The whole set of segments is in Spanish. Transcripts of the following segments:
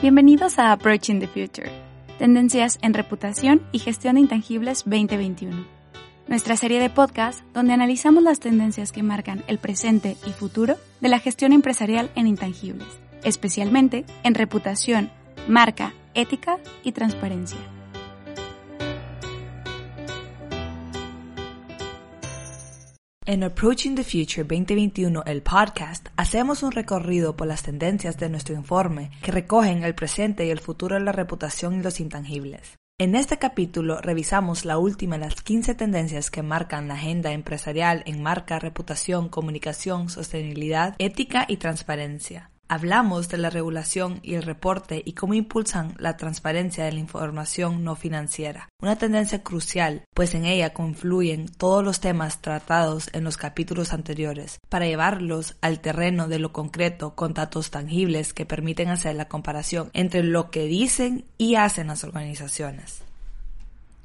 Bienvenidos a Approaching the Future, tendencias en reputación y gestión de intangibles 2021. Nuestra serie de podcast donde analizamos las tendencias que marcan el presente y futuro de la gestión empresarial en intangibles, especialmente en reputación, marca, ética y transparencia. En Approaching the Future 2021, el podcast, hacemos un recorrido por las tendencias de nuestro informe que recogen el presente y el futuro de la reputación y los intangibles. En este capítulo revisamos la última de las 15 tendencias que marcan la agenda empresarial en marca, reputación, comunicación, sostenibilidad, ética y transparencia. Hablamos de la regulación y el reporte y cómo impulsan la transparencia de la información no financiera, una tendencia crucial, pues en ella confluyen todos los temas tratados en los capítulos anteriores, para llevarlos al terreno de lo concreto con datos tangibles que permiten hacer la comparación entre lo que dicen y hacen las organizaciones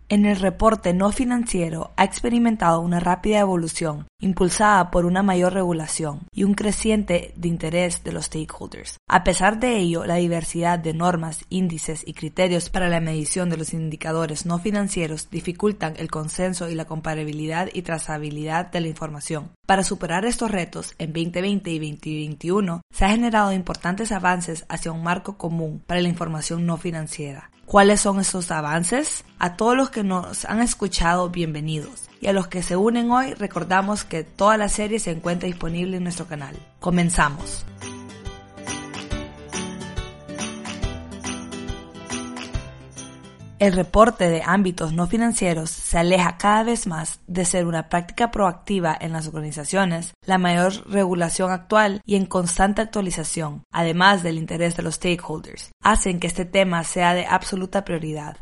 en el reporte no financiero ha experimentado una rápida evolución impulsada por una mayor regulación y un creciente de interés de los stakeholders. A pesar de ello, la diversidad de normas, índices y criterios para la medición de los indicadores no financieros dificultan el consenso y la comparabilidad y trazabilidad de la información. Para superar estos retos, en 2020 y 2021 se han generado importantes avances hacia un marco común para la información no financiera ¿Cuáles son esos avances? A todos los nos han escuchado, bienvenidos. Y a los que se unen hoy, recordamos que toda la serie se encuentra disponible en nuestro canal. Comenzamos. El reporte de ámbitos no financieros se aleja cada vez más de ser una práctica proactiva en las organizaciones, la mayor regulación actual y en constante actualización, además del interés de los stakeholders, hacen que este tema sea de absoluta prioridad.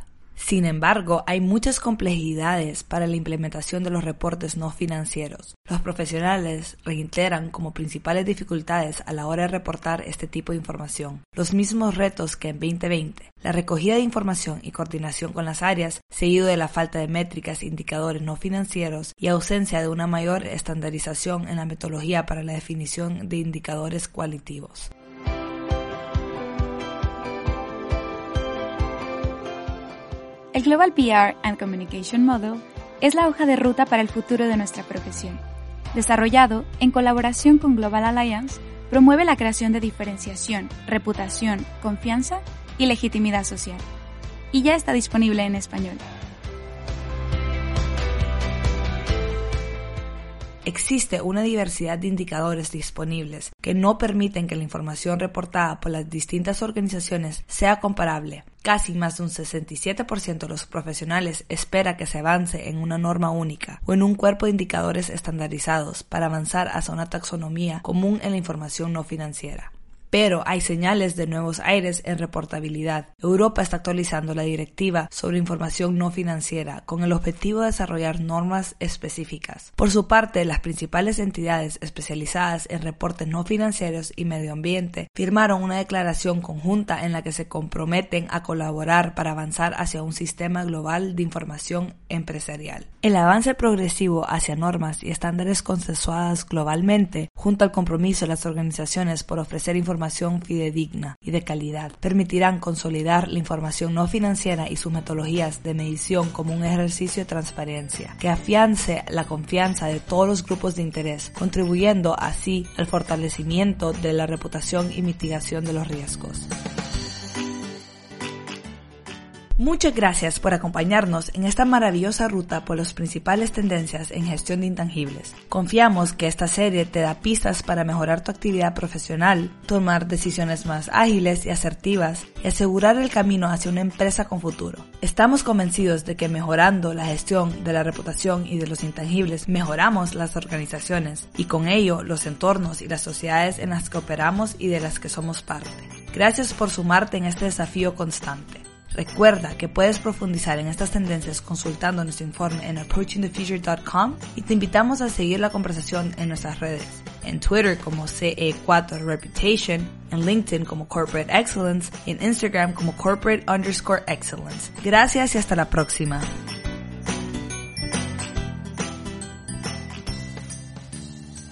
Sin embargo, hay muchas complejidades para la implementación de los reportes no financieros. Los profesionales reiteran como principales dificultades a la hora de reportar este tipo de información. Los mismos retos que en 2020, la recogida de información y coordinación con las áreas, seguido de la falta de métricas, indicadores no financieros y ausencia de una mayor estandarización en la metodología para la definición de indicadores cualitativos. El Global PR and Communication Model es la hoja de ruta para el futuro de nuestra profesión. Desarrollado en colaboración con Global Alliance, promueve la creación de diferenciación, reputación, confianza y legitimidad social. Y ya está disponible en español. Existe una diversidad de indicadores disponibles que no permiten que la información reportada por las distintas organizaciones sea comparable. Casi más de un 67% de los profesionales espera que se avance en una norma única o en un cuerpo de indicadores estandarizados para avanzar hacia una taxonomía común en la información no financiera pero hay señales de nuevos aires en reportabilidad. Europa está actualizando la directiva sobre información no financiera con el objetivo de desarrollar normas específicas. Por su parte, las principales entidades especializadas en reportes no financieros y medio ambiente firmaron una declaración conjunta en la que se comprometen a colaborar para avanzar hacia un sistema global de información empresarial. El avance progresivo hacia normas y estándares consensuadas globalmente, junto al compromiso de las organizaciones por ofrecer información información fidedigna y de calidad. Permitirán consolidar la información no financiera y sus metodologías de medición como un ejercicio de transparencia que afiance la confianza de todos los grupos de interés, contribuyendo así al fortalecimiento de la reputación y mitigación de los riesgos. Muchas gracias por acompañarnos en esta maravillosa ruta por las principales tendencias en gestión de intangibles. Confiamos que esta serie te da pistas para mejorar tu actividad profesional, tomar decisiones más ágiles y asertivas y asegurar el camino hacia una empresa con futuro. Estamos convencidos de que mejorando la gestión de la reputación y de los intangibles mejoramos las organizaciones y con ello los entornos y las sociedades en las que operamos y de las que somos parte. Gracias por sumarte en este desafío constante. Recuerda que puedes profundizar en estas tendencias consultando nuestro informe en approachingthefuture.com y te invitamos a seguir la conversación en nuestras redes, en Twitter como CE4 Reputation, en LinkedIn como Corporate Excellence y en Instagram como Corporate underscore Excellence. Gracias y hasta la próxima.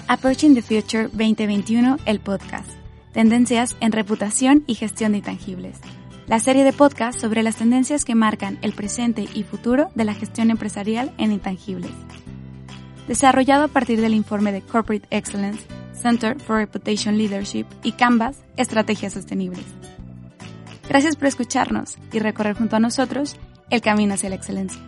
Approaching the Future 2021, el podcast. Tendencias en reputación y gestión de intangibles la serie de podcast sobre las tendencias que marcan el presente y futuro de la gestión empresarial en intangibles. Desarrollado a partir del informe de Corporate Excellence, Center for Reputation Leadership y Canvas, Estrategias Sostenibles. Gracias por escucharnos y recorrer junto a nosotros el camino hacia la excelencia.